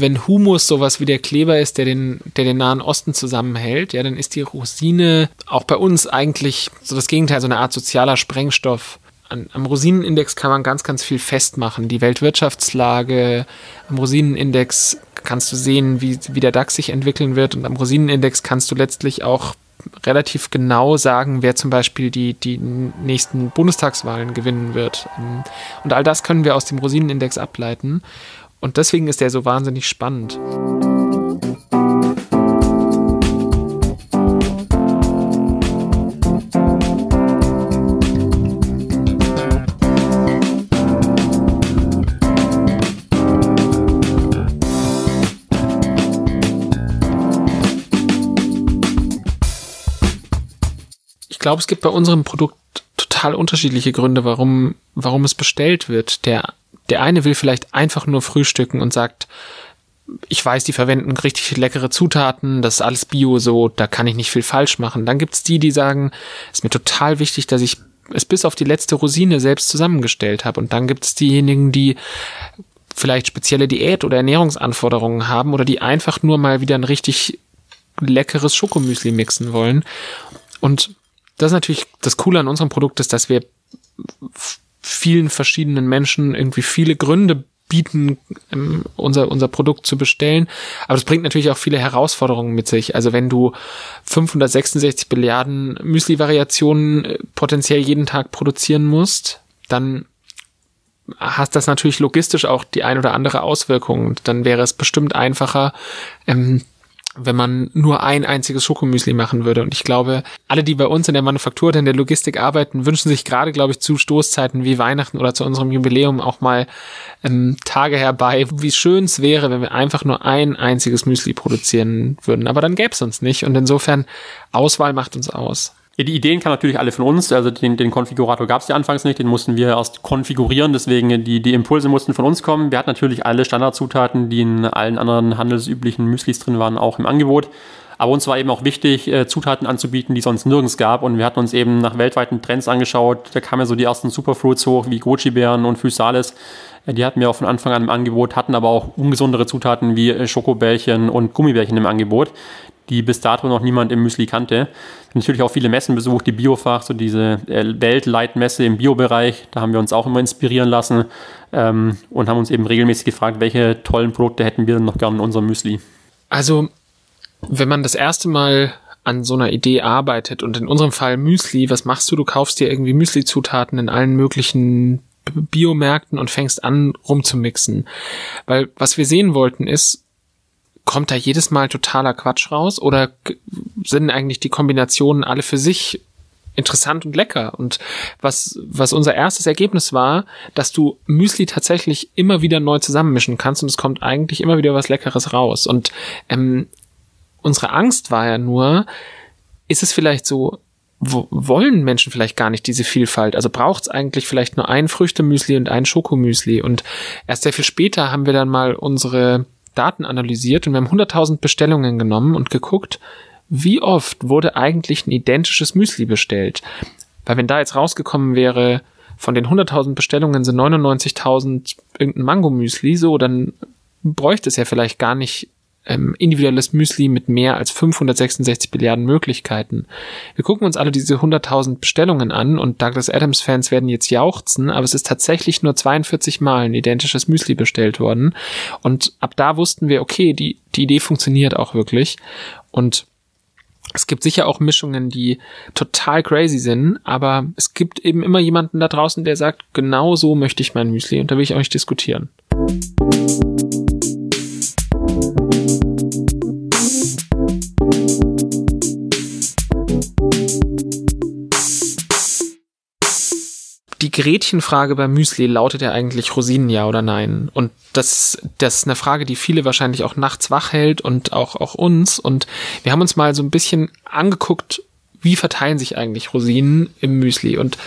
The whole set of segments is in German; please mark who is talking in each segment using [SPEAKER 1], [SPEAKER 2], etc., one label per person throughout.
[SPEAKER 1] wenn Humus sowas wie der Kleber ist, der den, der den Nahen Osten zusammenhält, ja, dann ist die Rosine auch bei uns eigentlich so das Gegenteil, so eine Art sozialer Sprengstoff. An, am Rosinenindex kann man ganz, ganz viel festmachen. Die Weltwirtschaftslage, am Rosinenindex kannst du sehen, wie, wie der DAX sich entwickeln wird und am Rosinenindex kannst du letztlich auch relativ genau sagen, wer zum Beispiel die, die nächsten Bundestagswahlen gewinnen wird. Und all das können wir aus dem Rosinenindex ableiten. Und deswegen ist der so wahnsinnig spannend. Ich glaube, es gibt bei unserem Produkt total unterschiedliche Gründe, warum, warum es bestellt wird. Der der eine will vielleicht einfach nur frühstücken und sagt, ich weiß, die verwenden richtig leckere Zutaten, das ist alles Bio so, da kann ich nicht viel falsch machen. Dann gibt's die, die sagen, es ist mir total wichtig, dass ich es bis auf die letzte Rosine selbst zusammengestellt habe. Und dann gibt's diejenigen, die vielleicht spezielle Diät- oder Ernährungsanforderungen haben oder die einfach nur mal wieder ein richtig leckeres Schokomüsli mixen wollen. Und das ist natürlich das Coole an unserem Produkt ist, dass wir vielen verschiedenen Menschen irgendwie viele Gründe bieten, ähm, unser, unser Produkt zu bestellen. Aber das bringt natürlich auch viele Herausforderungen mit sich. Also wenn du 566 Milliarden Müsli-Variationen äh, potenziell jeden Tag produzieren musst, dann hast das natürlich logistisch auch die ein oder andere Auswirkung. Dann wäre es bestimmt einfacher, ähm, wenn man nur ein einziges Schokomüsli machen würde. Und ich glaube, alle, die bei uns in der Manufaktur oder in der Logistik arbeiten, wünschen sich gerade, glaube ich, zu Stoßzeiten wie Weihnachten oder zu unserem Jubiläum auch mal ähm, Tage herbei, wie schön es wäre, wenn wir einfach nur ein einziges Müsli produzieren würden. Aber dann gäbe es uns nicht. Und insofern, Auswahl macht uns aus.
[SPEAKER 2] Die Ideen kamen natürlich alle von uns. Also den, den Konfigurator gab es ja anfangs nicht, den mussten wir erst konfigurieren. Deswegen die, die Impulse mussten von uns kommen. Wir hatten natürlich alle Standardzutaten, die in allen anderen handelsüblichen Müslis drin waren, auch im Angebot. Aber uns war eben auch wichtig, äh, Zutaten anzubieten, die es sonst nirgends gab. Und wir hatten uns eben nach weltweiten Trends angeschaut. Da kamen ja so die ersten Superfruits hoch, wie Goji-Beeren und Physales. Die hatten wir auch von Anfang an im Angebot, hatten aber auch ungesundere Zutaten wie äh, Schokobällchen und Gummibärchen im Angebot die bis dato noch niemand im Müsli kannte. Natürlich auch viele Messen besucht, die Biofach, so diese äh, Weltleitmesse im Biobereich. Da haben wir uns auch immer inspirieren lassen ähm, und haben uns eben regelmäßig gefragt, welche tollen Produkte hätten wir denn noch gerne in unserem Müsli.
[SPEAKER 1] Also, wenn man das erste Mal an so einer Idee arbeitet und in unserem Fall Müsli, was machst du? Du kaufst dir irgendwie Müsli-Zutaten in allen möglichen Biomärkten und fängst an rumzumixen. Weil was wir sehen wollten ist, kommt da jedes Mal totaler Quatsch raus oder sind eigentlich die Kombinationen alle für sich interessant und lecker. Und was, was unser erstes Ergebnis war, dass du Müsli tatsächlich immer wieder neu zusammenmischen kannst und es kommt eigentlich immer wieder was Leckeres raus. Und ähm, unsere Angst war ja nur, ist es vielleicht so, wo, wollen Menschen vielleicht gar nicht diese Vielfalt? Also braucht es eigentlich vielleicht nur ein Früchtemüsli und ein Schokomüsli? Und erst sehr viel später haben wir dann mal unsere Daten analysiert und wir haben 100.000 Bestellungen genommen und geguckt, wie oft wurde eigentlich ein identisches Müsli bestellt. Weil wenn da jetzt rausgekommen wäre, von den 100.000 Bestellungen sind 99.000 irgendein Mango-Müsli, so, dann bräuchte es ja vielleicht gar nicht ähm, individuelles Müsli mit mehr als 566 Milliarden Möglichkeiten. Wir gucken uns alle diese 100.000 Bestellungen an und Douglas Adams Fans werden jetzt jauchzen, aber es ist tatsächlich nur 42 Mal ein identisches Müsli bestellt worden und ab da wussten wir, okay, die, die Idee funktioniert auch wirklich und es gibt sicher auch Mischungen, die total crazy sind, aber es gibt eben immer jemanden da draußen, der sagt, genau so möchte ich mein Müsli und da will ich auch nicht diskutieren. Gretchenfrage beim Müsli lautet ja eigentlich Rosinen ja oder nein. Und das, das ist eine Frage, die viele wahrscheinlich auch nachts wach hält und auch, auch uns. Und wir haben uns mal so ein bisschen angeguckt, wie verteilen sich eigentlich Rosinen im Müsli. Und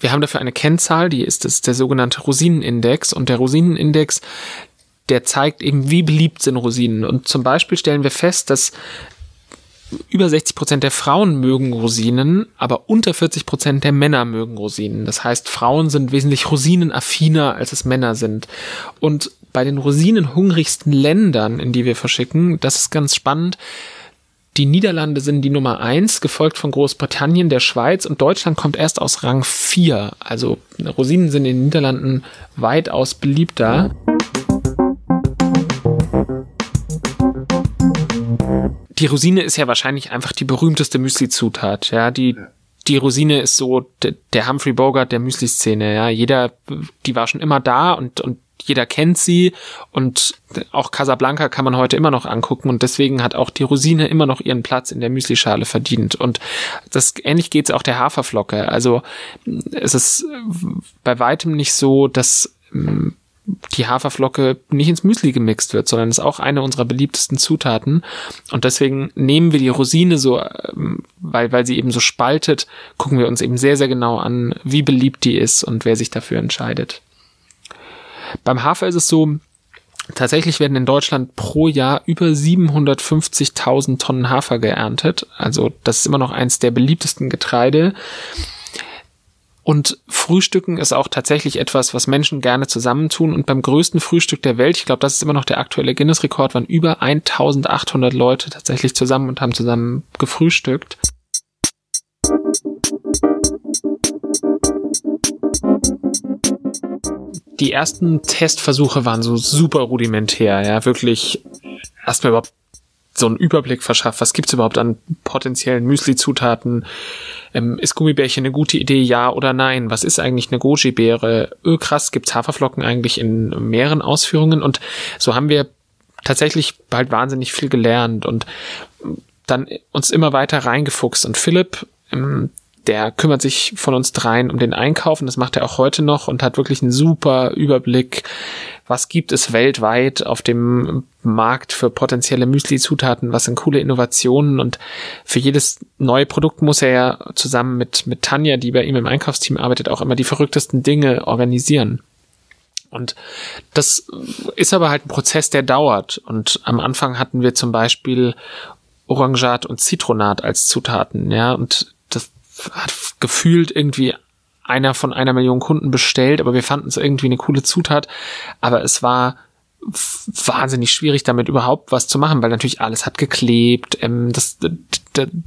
[SPEAKER 1] wir haben dafür eine Kennzahl, die ist das, der sogenannte Rosinenindex. Und der Rosinenindex, der zeigt eben, wie beliebt sind Rosinen. Und zum Beispiel stellen wir fest, dass über 60 Prozent der Frauen mögen Rosinen, aber unter 40 Prozent der Männer mögen Rosinen. Das heißt, Frauen sind wesentlich rosinenaffiner, als es Männer sind. Und bei den rosinenhungrigsten Ländern, in die wir verschicken, das ist ganz spannend. Die Niederlande sind die Nummer eins, gefolgt von Großbritannien, der Schweiz und Deutschland kommt erst aus Rang vier. Also Rosinen sind in den Niederlanden weitaus beliebter. Die Rosine ist ja wahrscheinlich einfach die berühmteste Müsli-Zutat. Ja, die die Rosine ist so der Humphrey Bogart der Müsli-Szene. Ja, jeder, die war schon immer da und und jeder kennt sie und auch Casablanca kann man heute immer noch angucken und deswegen hat auch die Rosine immer noch ihren Platz in der Müslischale verdient und das ähnlich geht's auch der Haferflocke. Also es ist bei weitem nicht so, dass mm, die Haferflocke nicht ins Müsli gemixt wird, sondern ist auch eine unserer beliebtesten Zutaten. Und deswegen nehmen wir die Rosine so, ähm, weil, weil sie eben so spaltet, gucken wir uns eben sehr, sehr genau an, wie beliebt die ist und wer sich dafür entscheidet. Beim Hafer ist es so, Tatsächlich werden in Deutschland pro Jahr über 750.000 Tonnen Hafer geerntet. Also das ist immer noch eins der beliebtesten Getreide. Und Frühstücken ist auch tatsächlich etwas, was Menschen gerne zusammentun. Und beim größten Frühstück der Welt, ich glaube, das ist immer noch der aktuelle Guinness-Rekord, waren über 1800 Leute tatsächlich zusammen und haben zusammen gefrühstückt. die ersten Testversuche waren so super rudimentär, ja, wirklich erstmal überhaupt so einen Überblick verschafft, was gibt's überhaupt an potenziellen Müsli-Zutaten, ähm, ist Gummibärchen eine gute Idee, ja oder nein, was ist eigentlich eine Goji-Beere, öh, krass, gibt's Haferflocken eigentlich in mehreren Ausführungen? Und so haben wir tatsächlich bald wahnsinnig viel gelernt und dann uns immer weiter reingefuchst. Und Philipp, ähm, der kümmert sich von uns dreien um den Einkauf und das macht er auch heute noch und hat wirklich einen super Überblick, was gibt es weltweit auf dem Markt für potenzielle Müsli-Zutaten, was sind coole Innovationen und für jedes neue Produkt muss er ja zusammen mit, mit Tanja, die bei ihm im Einkaufsteam arbeitet, auch immer die verrücktesten Dinge organisieren. Und das ist aber halt ein Prozess, der dauert. Und am Anfang hatten wir zum Beispiel Orangat und Zitronat als Zutaten, ja, und hat gefühlt irgendwie einer von einer Million Kunden bestellt, aber wir fanden es irgendwie eine coole Zutat. Aber es war wahnsinnig schwierig, damit überhaupt was zu machen, weil natürlich alles hat geklebt. Ähm, das,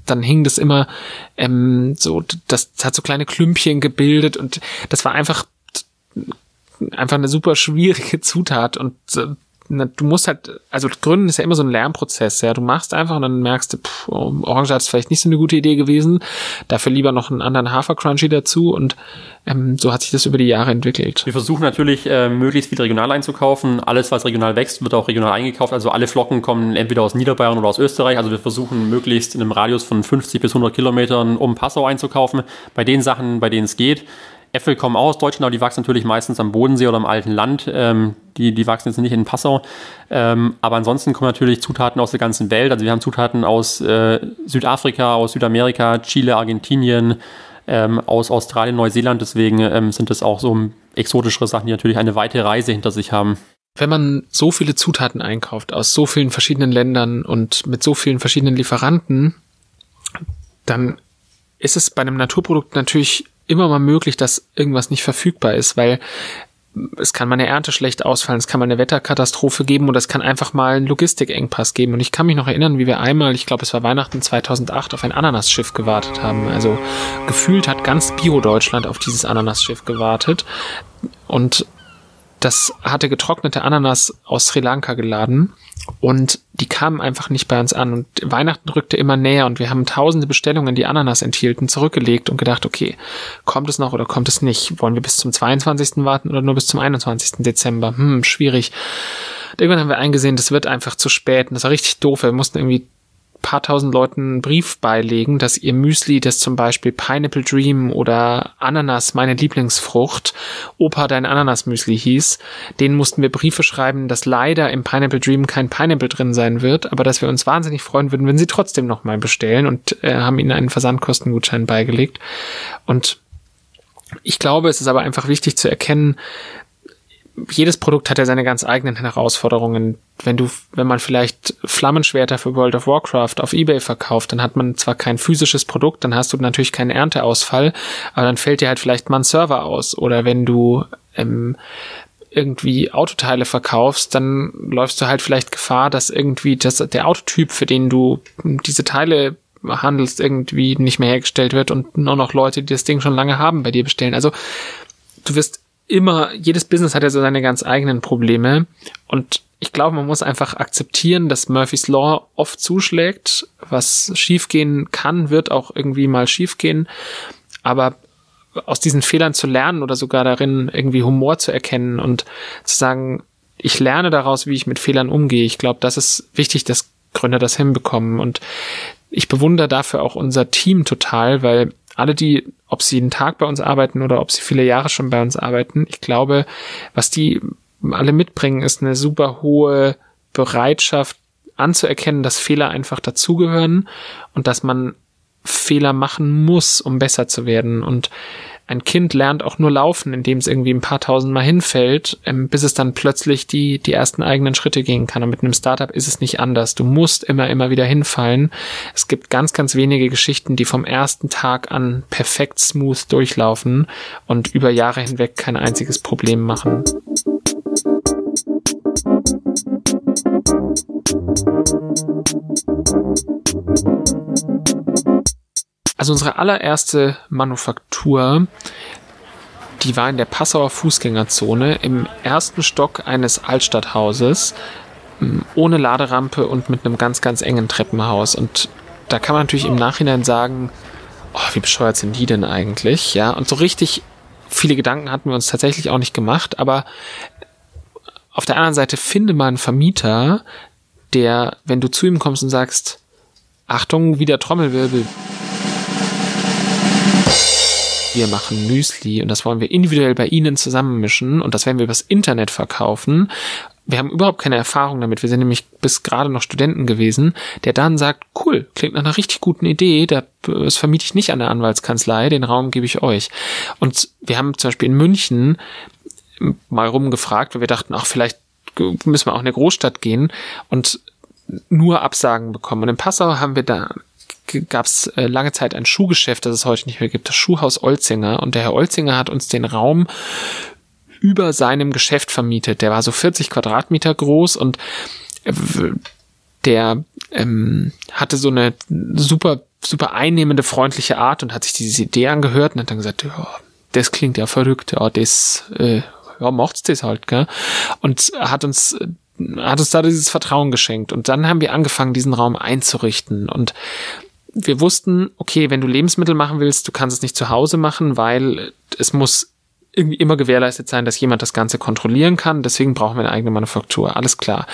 [SPEAKER 1] dann hing das immer ähm, so, das hat so kleine Klümpchen gebildet und das war einfach einfach eine super schwierige Zutat und äh, du musst halt, also Gründen ist ja immer so ein Lernprozess, ja. Du machst einfach und dann merkst du, pff, Orange ist vielleicht nicht so eine gute Idee gewesen. Dafür lieber noch einen anderen Hafer-Crunchy dazu und ähm, so hat sich das über die Jahre entwickelt.
[SPEAKER 2] Wir versuchen natürlich, äh, möglichst viel regional einzukaufen. Alles, was regional wächst, wird auch regional eingekauft. Also alle Flocken kommen entweder aus Niederbayern oder aus Österreich. Also wir versuchen möglichst in einem Radius von 50 bis 100 Kilometern um Passau einzukaufen. Bei den Sachen, bei denen es geht. Äpfel kommen aus Deutschland, aber die wachsen natürlich meistens am Bodensee oder im alten Land. Ähm, die, die wachsen jetzt nicht in Passau. Ähm, aber ansonsten kommen natürlich Zutaten aus der ganzen Welt. Also wir haben Zutaten aus äh, Südafrika, aus Südamerika, Chile, Argentinien, ähm, aus Australien, Neuseeland. Deswegen ähm, sind das auch so exotischere Sachen, die natürlich eine weite Reise hinter sich haben.
[SPEAKER 1] Wenn man so viele Zutaten einkauft aus so vielen verschiedenen Ländern und mit so vielen verschiedenen Lieferanten, dann ist es bei einem Naturprodukt natürlich immer mal möglich, dass irgendwas nicht verfügbar ist, weil es kann mal eine Ernte schlecht ausfallen, es kann mal eine Wetterkatastrophe geben oder es kann einfach mal einen Logistikengpass geben. Und ich kann mich noch erinnern, wie wir einmal, ich glaube, es war Weihnachten 2008, auf ein Ananasschiff gewartet haben. Also gefühlt hat ganz Bio-Deutschland auf dieses Ananasschiff gewartet. Und das hatte getrocknete Ananas aus Sri Lanka geladen und die kamen einfach nicht bei uns an und Weihnachten rückte immer näher und wir haben tausende Bestellungen, die Ananas enthielten, zurückgelegt und gedacht, okay, kommt es noch oder kommt es nicht? Wollen wir bis zum 22. warten oder nur bis zum 21. Dezember? Hm, schwierig. Irgendwann haben wir eingesehen, das wird einfach zu spät und das war richtig doof. Wir mussten irgendwie paar tausend Leuten einen Brief beilegen, dass ihr Müsli, das zum Beispiel Pineapple Dream oder Ananas, meine Lieblingsfrucht, Opa dein Ananas-Müsli hieß, denen mussten wir Briefe schreiben, dass leider im Pineapple Dream kein Pineapple drin sein wird, aber dass wir uns wahnsinnig freuen würden, wenn sie trotzdem nochmal bestellen und äh, haben ihnen einen Versandkostengutschein beigelegt. Und ich glaube, es ist aber einfach wichtig zu erkennen, jedes Produkt hat ja seine ganz eigenen Herausforderungen. Wenn du, wenn man vielleicht Flammenschwerter für World of Warcraft auf eBay verkauft, dann hat man zwar kein physisches Produkt, dann hast du natürlich keinen Ernteausfall, aber dann fällt dir halt vielleicht mal ein Server aus. Oder wenn du ähm, irgendwie Autoteile verkaufst, dann läufst du halt vielleicht Gefahr, dass irgendwie das, der Autotyp, für den du diese Teile handelst, irgendwie nicht mehr hergestellt wird und nur noch Leute, die das Ding schon lange haben, bei dir bestellen. Also du wirst immer, jedes Business hat ja so seine ganz eigenen Probleme und ich glaube, man muss einfach akzeptieren, dass Murphy's Law oft zuschlägt. Was schiefgehen kann, wird auch irgendwie mal schiefgehen. Aber aus diesen Fehlern zu lernen oder sogar darin irgendwie Humor zu erkennen und zu sagen, ich lerne daraus, wie ich mit Fehlern umgehe. Ich glaube, das ist wichtig, dass Gründer das hinbekommen. Und ich bewundere dafür auch unser Team total, weil alle, die, ob sie jeden Tag bei uns arbeiten oder ob sie viele Jahre schon bei uns arbeiten, ich glaube, was die alle mitbringen, ist eine super hohe Bereitschaft anzuerkennen, dass Fehler einfach dazugehören und dass man Fehler machen muss, um besser zu werden. Und ein Kind lernt auch nur laufen, indem es irgendwie ein paar tausend Mal hinfällt, ähm, bis es dann plötzlich die, die ersten eigenen Schritte gehen kann. Und mit einem Startup ist es nicht anders. Du musst immer, immer wieder hinfallen. Es gibt ganz, ganz wenige Geschichten, die vom ersten Tag an perfekt smooth durchlaufen und über Jahre hinweg kein einziges Problem machen. Also unsere allererste Manufaktur, die war in der Passauer Fußgängerzone im ersten Stock eines Altstadthauses ohne Laderampe und mit einem ganz, ganz engen Treppenhaus. Und da kann man natürlich im Nachhinein sagen, oh, wie bescheuert sind die denn eigentlich? Ja, und so richtig viele Gedanken hatten wir uns tatsächlich auch nicht gemacht, aber auf der anderen Seite finde mal einen Vermieter, der, wenn du zu ihm kommst und sagst, Achtung, wieder Trommelwirbel, wir machen Müsli und das wollen wir individuell bei Ihnen zusammenmischen und das werden wir übers Internet verkaufen. Wir haben überhaupt keine Erfahrung damit. Wir sind nämlich bis gerade noch Studenten gewesen, der dann sagt, cool, klingt nach einer richtig guten Idee, das vermiete ich nicht an der Anwaltskanzlei, den Raum gebe ich euch. Und wir haben zum Beispiel in München mal rumgefragt, weil wir dachten, ach, vielleicht müssen wir auch in eine Großstadt gehen und nur Absagen bekommen. Und in Passau haben wir da gab es äh, lange Zeit ein Schuhgeschäft, das es heute nicht mehr gibt, das Schuhhaus Olzinger. Und der Herr Olzinger hat uns den Raum über seinem Geschäft vermietet. Der war so 40 Quadratmeter groß und äh, der ähm, hatte so eine super, super einnehmende, freundliche Art und hat sich diese Idee angehört und hat dann gesagt, ja, das klingt ja verrückt, ja, das, äh, ja, macht's das halt, gell? Und hat uns hat uns da dieses Vertrauen geschenkt. Und dann haben wir angefangen, diesen Raum einzurichten. Und wir wussten, okay, wenn du Lebensmittel machen willst, du kannst es nicht zu Hause machen, weil es muss irgendwie immer gewährleistet sein, dass jemand das Ganze kontrollieren kann. Deswegen brauchen wir eine eigene Manufaktur. Alles klar.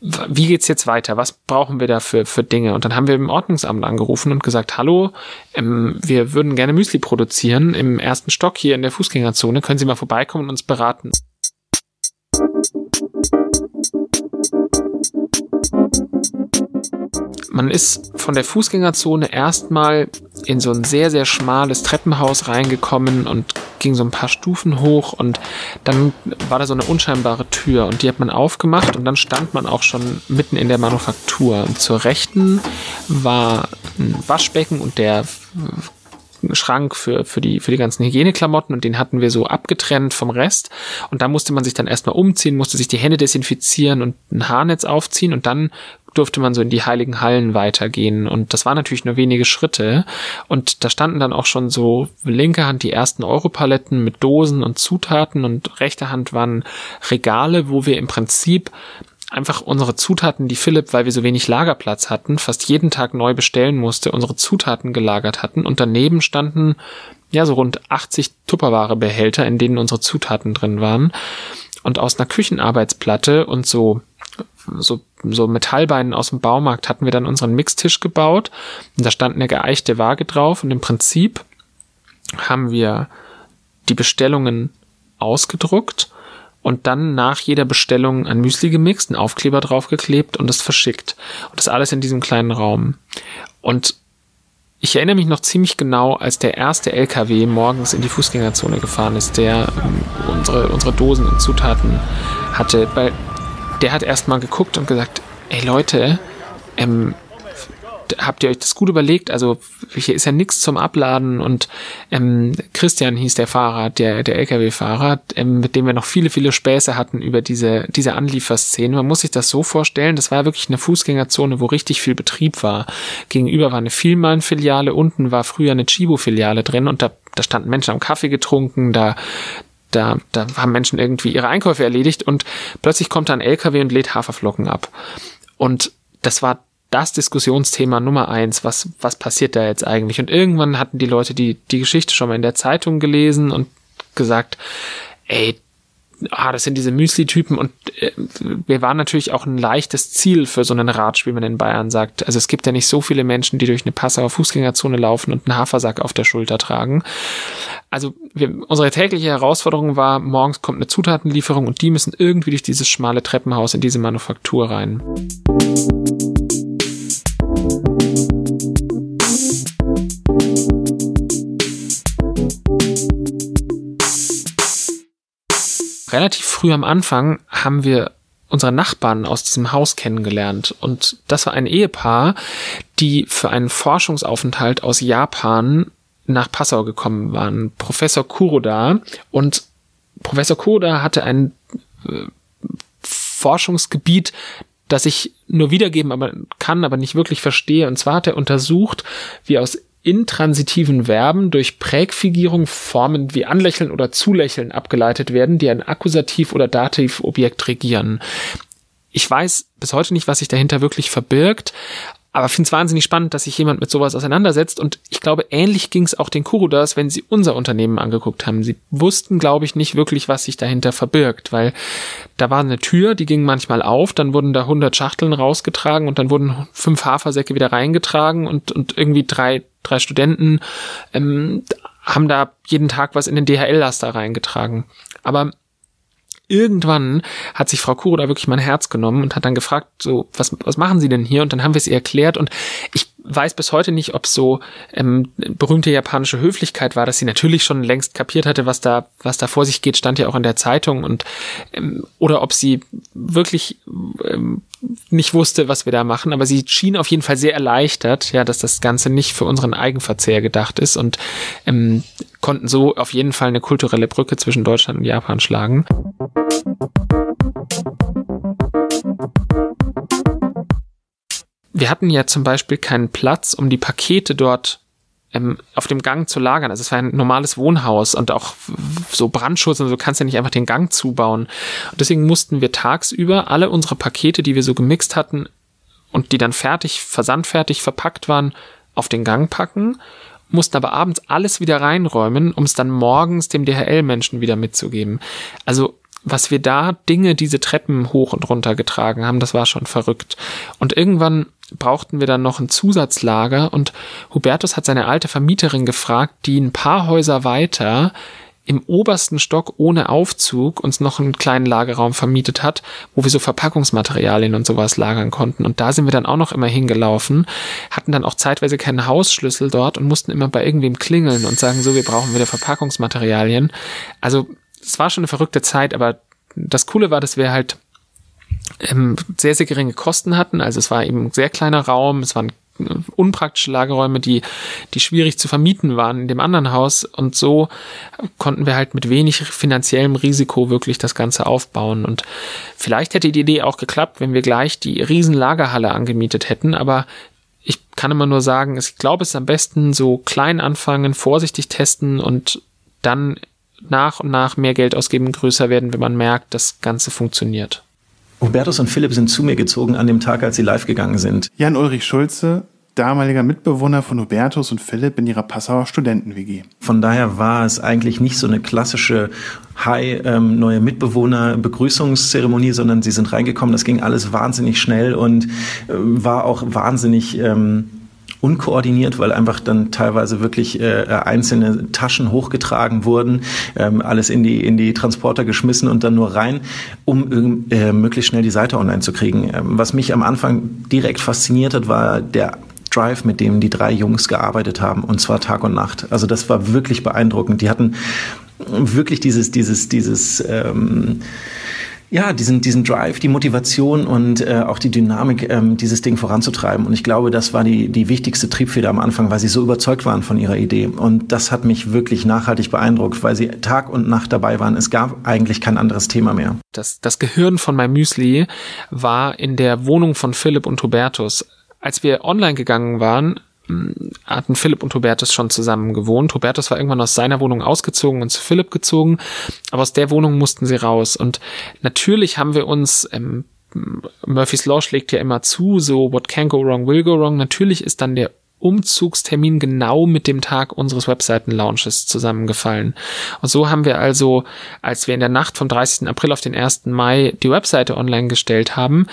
[SPEAKER 1] Wie geht's jetzt weiter? Was brauchen wir da für, für Dinge? Und dann haben wir im Ordnungsamt angerufen und gesagt, hallo, ähm, wir würden gerne Müsli produzieren im ersten Stock hier in der Fußgängerzone. Können Sie mal vorbeikommen und uns beraten? Man ist von der Fußgängerzone erstmal in so ein sehr, sehr schmales Treppenhaus reingekommen und ging so ein paar Stufen hoch und dann war da so eine unscheinbare Tür und die hat man aufgemacht und dann stand man auch schon mitten in der Manufaktur. Und zur Rechten war ein Waschbecken und der Schrank für, für, die, für die ganzen Hygieneklamotten und den hatten wir so abgetrennt vom Rest. Und da musste man sich dann erstmal umziehen, musste sich die Hände desinfizieren und ein Haarnetz aufziehen und dann durfte man so in die heiligen Hallen weitergehen. Und das waren natürlich nur wenige Schritte. Und da standen dann auch schon so linke Hand die ersten Europaletten mit Dosen und Zutaten und rechte Hand waren Regale, wo wir im Prinzip einfach unsere Zutaten, die Philipp, weil wir so wenig Lagerplatz hatten, fast jeden Tag neu bestellen musste, unsere Zutaten gelagert hatten und daneben standen ja so rund 80 Tupperware-Behälter, in denen unsere Zutaten drin waren. Und aus einer Küchenarbeitsplatte und so so, so Metallbeinen aus dem Baumarkt hatten wir dann unseren Mixtisch gebaut. Und da stand eine geeichte Waage drauf. Und im Prinzip haben wir die Bestellungen ausgedruckt und dann nach jeder Bestellung ein Müsli gemixt, einen Aufkleber draufgeklebt und es verschickt. Und das alles in diesem kleinen Raum. Und ich erinnere mich noch ziemlich genau, als der erste LKW morgens in die Fußgängerzone gefahren ist, der ähm, unsere, unsere Dosen und Zutaten hatte, weil der hat erstmal geguckt und gesagt, ey Leute, ähm, habt ihr euch das gut überlegt? Also hier ist ja nichts zum Abladen und ähm, Christian hieß der Fahrer, der, der LKW-Fahrer, ähm, mit dem wir noch viele, viele Späße hatten über diese, diese Anlieferszene. Man muss sich das so vorstellen, das war ja wirklich eine Fußgängerzone, wo richtig viel Betrieb war. Gegenüber war eine Vielmann-Filiale, unten war früher eine Chibo-Filiale drin und da, da standen Menschen am Kaffee getrunken, da da, da haben Menschen irgendwie ihre Einkäufe erledigt und plötzlich kommt da ein LKW und lädt Haferflocken ab. Und das war das Diskussionsthema Nummer eins. Was, was passiert da jetzt eigentlich? Und irgendwann hatten die Leute die, die Geschichte schon mal in der Zeitung gelesen und gesagt, ey, ah, das sind diese Müsli-Typen und äh, wir waren natürlich auch ein leichtes Ziel für so einen Ratsch, wie man in Bayern sagt. Also es gibt ja nicht so viele Menschen, die durch eine Passauer Fußgängerzone laufen und einen Hafersack auf der Schulter tragen. Also wir, unsere tägliche Herausforderung war, morgens kommt eine Zutatenlieferung und die müssen irgendwie durch dieses schmale Treppenhaus in diese Manufaktur rein. Relativ früh am Anfang haben wir unsere Nachbarn aus diesem Haus kennengelernt. Und das war ein Ehepaar, die für einen Forschungsaufenthalt aus Japan nach Passau gekommen waren. Professor Kuroda. Und Professor Kuroda hatte ein äh, Forschungsgebiet, das ich nur wiedergeben aber kann, aber nicht wirklich verstehe. Und zwar hat er untersucht, wie aus intransitiven Verben durch Prägfigierung Formen wie anlächeln oder zulächeln abgeleitet werden, die ein Akkusativ- oder Dativobjekt regieren. Ich weiß bis heute nicht, was sich dahinter wirklich verbirgt, aber finde es wahnsinnig spannend, dass sich jemand mit sowas auseinandersetzt. Und ich glaube, ähnlich ging es auch den Kurudas, wenn sie unser Unternehmen angeguckt haben. Sie wussten, glaube ich, nicht wirklich, was sich dahinter verbirgt, weil da war eine Tür, die ging manchmal auf, dann wurden da 100 Schachteln rausgetragen und dann wurden fünf Hafersäcke wieder reingetragen und, und irgendwie drei, drei Studenten ähm, haben da jeden Tag was in den DHL-Laster reingetragen. Aber irgendwann hat sich Frau Kuro da wirklich mein Herz genommen und hat dann gefragt, so, was, was machen Sie denn hier? Und dann haben wir es ihr erklärt und ich weiß bis heute nicht, ob so ähm, berühmte japanische Höflichkeit war, dass sie natürlich schon längst kapiert hatte, was da, was da vor sich geht, stand ja auch in der Zeitung und ähm, oder ob sie wirklich ähm, nicht wusste, was wir da machen, aber sie schien auf jeden Fall sehr erleichtert, ja, dass das Ganze nicht für unseren Eigenverzehr gedacht ist und ähm, konnten so auf jeden Fall eine kulturelle Brücke zwischen Deutschland und Japan schlagen. Wir hatten ja zum Beispiel keinen Platz, um die Pakete dort ähm, auf dem Gang zu lagern. Also es war ein normales Wohnhaus und auch so Brandschutz und so kannst du ja nicht einfach den Gang zubauen. Und deswegen mussten wir tagsüber alle unsere Pakete, die wir so gemixt hatten und die dann fertig, versandfertig verpackt waren, auf den Gang packen, mussten aber abends alles wieder reinräumen, um es dann morgens dem DHL-Menschen wieder mitzugeben. Also was wir da Dinge diese Treppen hoch und runter getragen haben, das war schon verrückt. Und irgendwann brauchten wir dann noch ein Zusatzlager und Hubertus hat seine alte Vermieterin gefragt, die ein paar Häuser weiter im obersten Stock ohne Aufzug uns noch einen kleinen Lagerraum vermietet hat, wo wir so Verpackungsmaterialien und sowas lagern konnten. Und da sind wir dann auch noch immer hingelaufen, hatten dann auch zeitweise keinen Hausschlüssel dort und mussten immer bei irgendwem klingeln und sagen, so, wir brauchen wieder Verpackungsmaterialien. Also es war schon eine verrückte Zeit, aber das Coole war, dass wir halt ähm, sehr, sehr geringe Kosten hatten. Also es war eben ein sehr kleiner Raum, es waren äh, unpraktische Lagerräume, die, die schwierig zu vermieten waren in dem anderen Haus. Und so konnten wir halt mit wenig finanziellem Risiko wirklich das Ganze aufbauen. Und vielleicht hätte die Idee auch geklappt, wenn wir gleich die riesen Lagerhalle angemietet hätten. Aber ich kann immer nur sagen, ich glaube, es ist am besten so klein anfangen, vorsichtig testen und dann nach und nach mehr Geld ausgeben, größer werden, wenn man merkt, das Ganze funktioniert.
[SPEAKER 3] Hubertus und Philipp sind zu mir gezogen an dem Tag, als sie live gegangen sind.
[SPEAKER 4] Jan Ulrich Schulze, damaliger Mitbewohner von Hubertus und Philipp in ihrer Passauer Studenten-WG.
[SPEAKER 3] Von daher war es eigentlich nicht so eine klassische Hi, ähm, neue Mitbewohner Begrüßungszeremonie, sondern sie sind reingekommen. Das ging alles wahnsinnig schnell und äh, war auch wahnsinnig ähm, unkoordiniert, weil einfach dann teilweise wirklich äh, einzelne Taschen hochgetragen wurden, ähm, alles in die, in die Transporter geschmissen und dann nur rein, um äh, möglichst schnell die Seite online zu kriegen. Ähm, was mich am Anfang direkt fasziniert hat, war der Drive, mit dem die drei Jungs gearbeitet haben, und zwar Tag und Nacht. Also das war wirklich beeindruckend. Die hatten wirklich dieses, dieses, dieses ähm, ja, diesen, diesen Drive, die Motivation und äh, auch die Dynamik, ähm, dieses Ding voranzutreiben. Und ich glaube, das war die, die wichtigste Triebfeder am Anfang, weil sie so überzeugt waren von ihrer Idee. Und das hat mich wirklich nachhaltig beeindruckt, weil sie Tag und Nacht dabei waren. Es gab eigentlich kein anderes Thema mehr.
[SPEAKER 1] Das, das Gehirn von meinem Müsli war in der Wohnung von Philipp und Hubertus. Als wir online gegangen waren, hatten Philipp und Hubertus schon zusammen gewohnt. Hubertus war irgendwann aus seiner Wohnung ausgezogen und zu Philipp gezogen, aber aus der Wohnung mussten sie raus. Und natürlich haben wir uns, ähm, Murphy's Law schlägt ja immer zu, so what can go wrong will go wrong. Natürlich ist dann der Umzugstermin genau mit dem Tag unseres Webseiten-Launches zusammengefallen. Und so haben wir also, als wir in der Nacht vom 30. April auf den 1. Mai die Webseite online gestellt haben,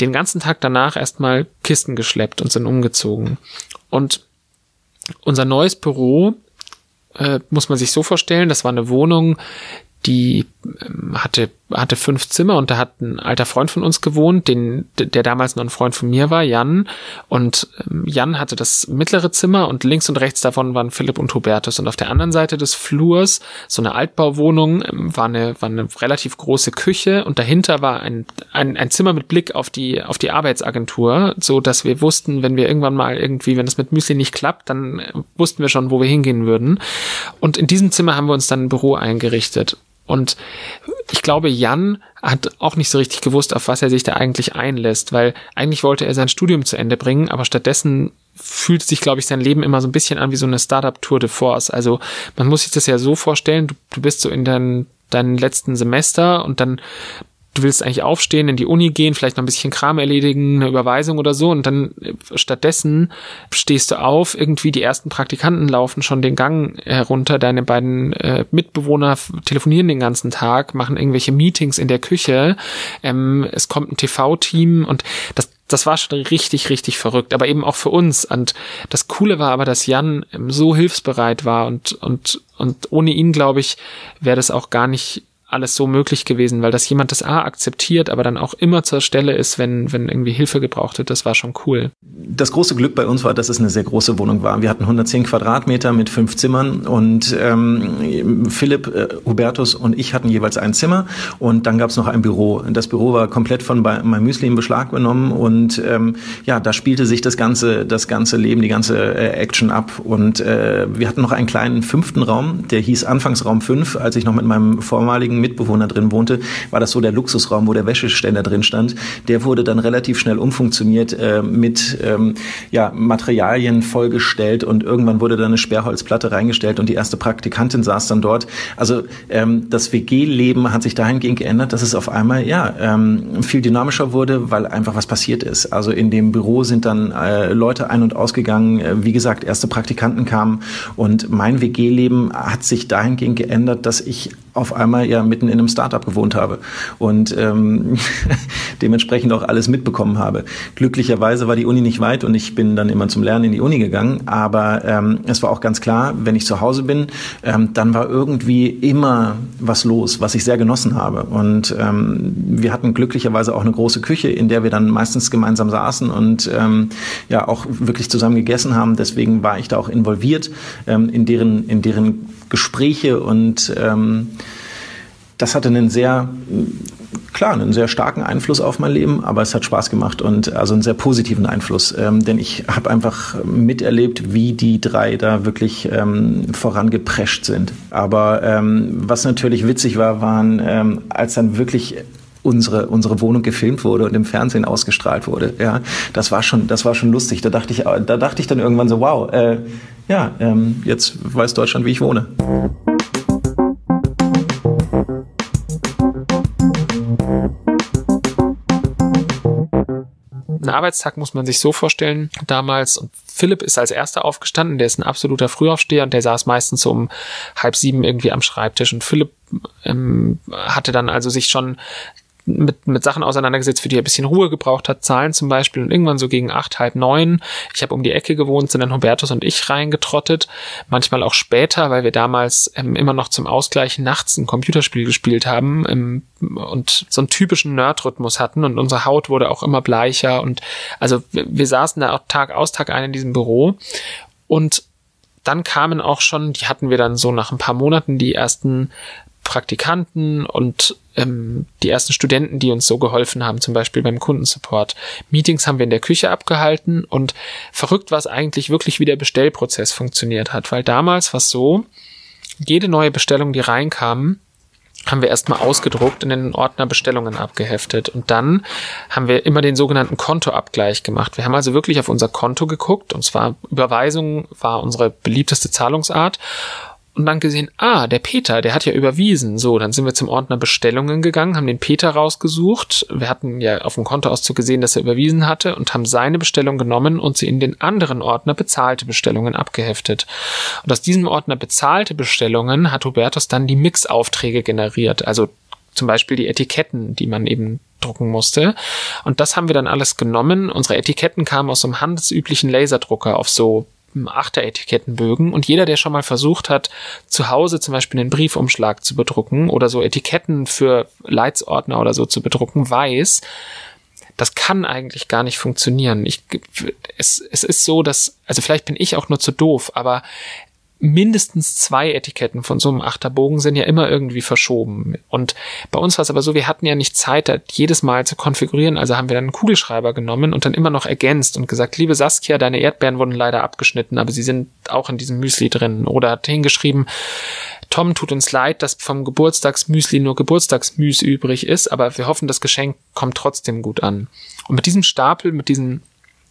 [SPEAKER 1] den ganzen Tag danach erstmal Kisten geschleppt und sind umgezogen. Und unser neues Büro äh, muss man sich so vorstellen, das war eine Wohnung, die ähm, hatte, hatte fünf Zimmer und da hat ein alter Freund von uns gewohnt, den, der damals noch ein Freund von mir war, Jan. Und ähm, Jan hatte das mittlere Zimmer und links und rechts davon waren Philipp und Hubertus. Und auf der anderen Seite des Flurs, so eine Altbauwohnung, ähm, war eine, war eine relativ große Küche und dahinter war ein, ein, ein Zimmer mit Blick auf die, auf die Arbeitsagentur, so dass wir wussten, wenn wir irgendwann mal irgendwie, wenn es mit Müsli nicht klappt, dann äh, wussten wir schon, wo wir hingehen würden. Und in diesem Zimmer haben wir uns dann ein Büro eingerichtet. Und ich glaube, Jan hat auch nicht so richtig gewusst, auf was er sich da eigentlich einlässt, weil eigentlich wollte er sein Studium zu Ende bringen, aber stattdessen fühlt sich, glaube ich, sein Leben immer so ein bisschen an wie so eine Startup-Tour de Force. Also man muss sich das ja so vorstellen, du, du bist so in deinen, deinen letzten Semester und dann du willst eigentlich aufstehen, in die Uni gehen, vielleicht noch ein bisschen Kram erledigen, eine Überweisung oder so und dann äh, stattdessen stehst du auf, irgendwie die ersten Praktikanten laufen schon den Gang herunter, deine beiden äh, Mitbewohner telefonieren den ganzen Tag, machen irgendwelche Meetings in der Küche, ähm, es kommt ein TV-Team und das das war schon richtig, richtig verrückt, aber eben auch für uns. Und das Coole war aber, dass Jan ähm, so hilfsbereit war und, und, und ohne ihn, glaube ich, wäre das auch gar nicht alles so möglich gewesen, weil das jemand das A akzeptiert, aber dann auch immer zur Stelle ist, wenn, wenn irgendwie Hilfe gebraucht wird. Das war schon cool.
[SPEAKER 3] Das große Glück bei uns war, dass es eine sehr große Wohnung war. Wir hatten 110 Quadratmeter mit fünf Zimmern und ähm, Philipp, äh, Hubertus und ich hatten jeweils ein Zimmer und dann gab es noch ein Büro. Das Büro war komplett von meinem Müsli in Beschlag genommen und ähm, ja, da spielte sich das ganze, das ganze Leben, die ganze äh, Action ab und äh, wir hatten noch einen kleinen fünften Raum, der hieß Anfangsraum 5, als ich noch mit meinem vormaligen Mitbewohner drin wohnte, war das so der Luxusraum, wo der Wäscheständer drin stand. Der wurde dann relativ schnell umfunktioniert äh, mit ähm, ja, Materialien vollgestellt und irgendwann wurde dann eine Sperrholzplatte reingestellt und die erste Praktikantin saß dann dort. Also ähm, das WG-Leben hat sich dahingehend geändert, dass es auf einmal ja ähm, viel dynamischer wurde, weil einfach was passiert ist. Also in dem Büro sind dann äh, Leute ein- und ausgegangen. Äh, wie gesagt, erste Praktikanten kamen und mein WG-Leben hat sich dahingehend geändert, dass ich auf einmal ja mitten in einem Startup gewohnt habe und ähm, dementsprechend auch alles mitbekommen habe. Glücklicherweise war die Uni nicht weit und ich bin dann immer zum Lernen in die Uni gegangen, aber ähm, es war auch ganz klar, wenn ich zu Hause bin, ähm, dann war irgendwie immer was los, was ich sehr genossen habe und ähm, wir hatten glücklicherweise auch eine große Küche, in der wir dann meistens gemeinsam saßen und ähm, ja auch wirklich zusammen gegessen haben. Deswegen war ich da auch involviert ähm, in deren in deren Gespräche und ähm, das hatte einen sehr, klar, einen sehr starken Einfluss auf mein Leben, aber es hat Spaß gemacht und also einen sehr positiven Einfluss, ähm, denn ich habe einfach miterlebt, wie die drei da wirklich ähm, vorangeprescht sind. Aber ähm, was natürlich witzig war, waren, ähm, als dann wirklich unsere unsere Wohnung gefilmt wurde und im Fernsehen ausgestrahlt wurde. Ja, das war schon das war schon lustig. Da dachte ich da dachte ich dann irgendwann so wow, äh, ja, ähm, jetzt weiß Deutschland, wie ich wohne.
[SPEAKER 1] Ein Arbeitstag muss man sich so vorstellen, damals, und Philipp ist als erster aufgestanden, der ist ein absoluter Frühaufsteher und der saß meistens so um halb sieben irgendwie am Schreibtisch und Philipp ähm, hatte dann also sich schon mit, mit Sachen auseinandergesetzt, für die er ein bisschen Ruhe gebraucht hat, Zahlen zum Beispiel. Und irgendwann so gegen acht, halb neun, ich habe um die Ecke gewohnt, sind dann Hubertus und ich reingetrottet. Manchmal auch später, weil wir damals ähm, immer noch zum Ausgleich nachts ein Computerspiel gespielt haben ähm, und so einen typischen Nerd-Rhythmus hatten. Und unsere Haut wurde auch immer bleicher. Und also wir, wir saßen da auch Tag aus, Tag ein in diesem Büro. Und dann kamen auch schon, die hatten wir dann so nach ein paar Monaten die ersten Praktikanten und ähm, die ersten Studenten, die uns so geholfen haben, zum Beispiel beim Kundensupport. Meetings haben wir in der Küche abgehalten und verrückt war es eigentlich wirklich, wie der Bestellprozess funktioniert hat, weil damals war es so, jede neue Bestellung, die reinkam, haben wir erstmal ausgedruckt und in den Ordner Bestellungen abgeheftet. Und dann haben wir immer den sogenannten Kontoabgleich gemacht. Wir haben also wirklich auf unser Konto geguckt, und zwar Überweisung war unsere beliebteste Zahlungsart und dann gesehen, ah, der Peter, der hat ja überwiesen. So, dann sind wir zum Ordner Bestellungen gegangen, haben den Peter rausgesucht. Wir hatten ja auf dem Kontoauszug gesehen, dass er überwiesen hatte und haben seine Bestellung genommen und sie in den anderen Ordner bezahlte Bestellungen abgeheftet. Und aus diesem Ordner bezahlte Bestellungen hat Hubertus dann die Mixaufträge generiert. Also zum Beispiel die Etiketten, die man eben drucken musste. Und das haben wir dann alles genommen. Unsere Etiketten kamen aus so einem handelsüblichen Laserdrucker auf so Achteretikettenbögen und jeder, der schon mal versucht hat, zu Hause zum Beispiel einen Briefumschlag zu bedrucken oder so Etiketten für Leitsordner oder so zu bedrucken, weiß, das kann eigentlich gar nicht funktionieren. Ich, es, es ist so, dass, also vielleicht bin ich auch nur zu doof, aber mindestens zwei Etiketten von so einem Achterbogen sind ja immer irgendwie verschoben. Und bei uns war es aber so, wir hatten ja nicht Zeit, jedes Mal zu konfigurieren, also haben wir dann einen Kugelschreiber genommen und dann immer noch ergänzt und gesagt, liebe Saskia, deine Erdbeeren wurden leider abgeschnitten, aber sie sind auch in diesem Müsli drin. Oder hat hingeschrieben, Tom, tut uns leid, dass vom Geburtstagsmüsli nur Geburtstagsmüs übrig ist, aber wir hoffen, das Geschenk kommt trotzdem gut an. Und mit diesem Stapel, mit diesen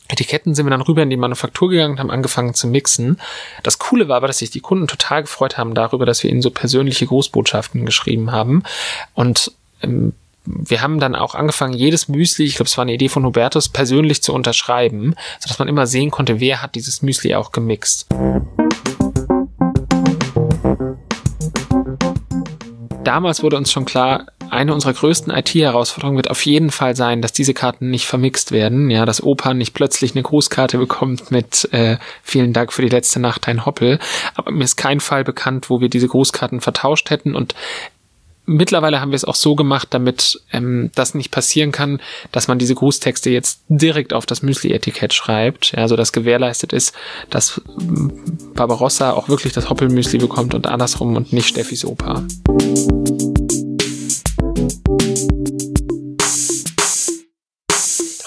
[SPEAKER 1] Etiketten sind wir dann rüber in die Manufaktur gegangen und haben angefangen zu mixen. Das Coole war aber, dass sich die Kunden total gefreut haben darüber, dass wir ihnen so persönliche Grußbotschaften geschrieben haben. Und ähm, wir haben dann auch angefangen, jedes Müsli, ich glaube, es war eine Idee von Hubertus, persönlich zu unterschreiben, sodass man immer sehen konnte, wer hat dieses Müsli auch gemixt. Damals wurde uns schon klar, eine unserer größten IT-Herausforderungen wird auf jeden Fall sein, dass diese Karten nicht vermixt werden. Ja, dass Opa nicht plötzlich eine Grußkarte bekommt mit äh, vielen Dank für die letzte Nacht, ein Hoppel. Aber mir ist kein Fall bekannt, wo wir diese Grußkarten vertauscht hätten und Mittlerweile haben wir es auch so gemacht, damit ähm, das nicht passieren kann, dass man diese Grußtexte jetzt direkt auf das Müsli-Etikett schreibt, ja, so dass gewährleistet ist, dass ähm, Barbarossa auch wirklich das Hoppelmüsli bekommt und andersrum und nicht Steffis Opa.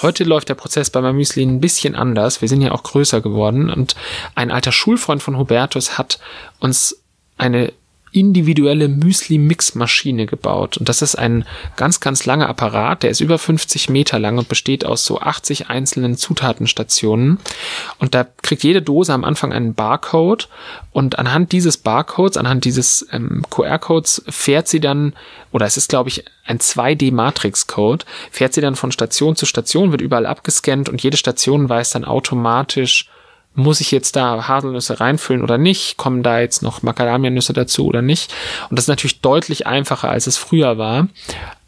[SPEAKER 1] Heute läuft der Prozess bei Mamüsli ein bisschen anders. Wir sind ja auch größer geworden und ein alter Schulfreund von Hubertus hat uns eine individuelle Müsli-Mix-Maschine gebaut. Und das ist ein ganz, ganz langer Apparat, der ist über 50 Meter lang und besteht aus so 80 einzelnen Zutatenstationen. Und da kriegt jede Dose am Anfang einen Barcode und anhand dieses Barcodes, anhand dieses ähm, QR-Codes fährt sie dann, oder es ist, glaube ich, ein 2D-Matrix-Code, fährt sie dann von Station zu Station, wird überall abgescannt und jede Station weiß dann automatisch, muss ich jetzt da Haselnüsse reinfüllen oder nicht? Kommen da jetzt noch Macadamianüsse dazu oder nicht? Und das ist natürlich deutlich einfacher, als es früher war.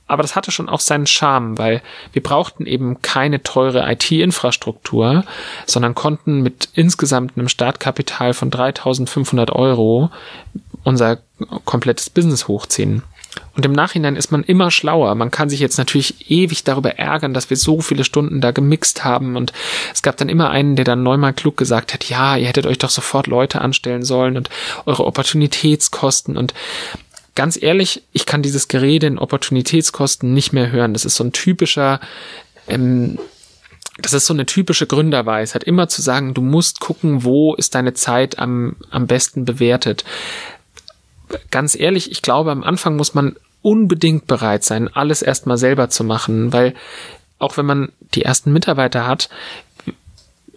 [SPEAKER 1] Aber das hatte schon auch seinen Charme, weil wir brauchten eben keine teure IT-Infrastruktur, sondern konnten mit insgesamt einem Startkapital von 3500 Euro unser komplettes Business hochziehen. Und im Nachhinein ist man immer schlauer. Man kann sich jetzt natürlich ewig darüber ärgern, dass wir so viele Stunden da gemixt haben. Und es gab dann immer einen, der dann neunmal klug gesagt hat, ja, ihr hättet euch doch sofort Leute anstellen sollen und eure Opportunitätskosten. Und ganz ehrlich, ich kann dieses Gerede in Opportunitätskosten nicht mehr hören. Das ist so ein typischer, ähm, das ist so eine typische Gründerweisheit, immer zu sagen, du musst gucken, wo ist deine Zeit am, am besten bewertet ganz ehrlich, ich glaube, am Anfang muss man unbedingt bereit sein, alles erstmal selber zu machen, weil auch wenn man die ersten Mitarbeiter hat,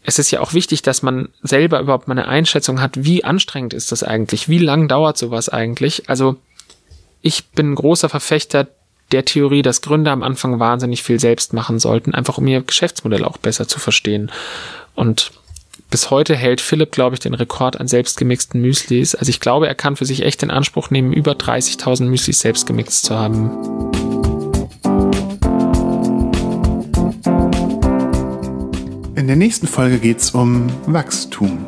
[SPEAKER 1] es ist ja auch wichtig, dass man selber überhaupt mal eine Einschätzung hat, wie anstrengend ist das eigentlich, wie lang dauert sowas eigentlich. Also ich bin großer Verfechter der Theorie, dass Gründer am Anfang wahnsinnig viel selbst machen sollten, einfach um ihr Geschäftsmodell auch besser zu verstehen. Und bis heute hält Philipp, glaube ich, den Rekord an selbstgemixten Müslis. Also ich glaube, er kann für sich echt in Anspruch nehmen, über 30.000 Müslis selbst gemixt zu haben.
[SPEAKER 4] In der nächsten Folge geht es um Wachstum.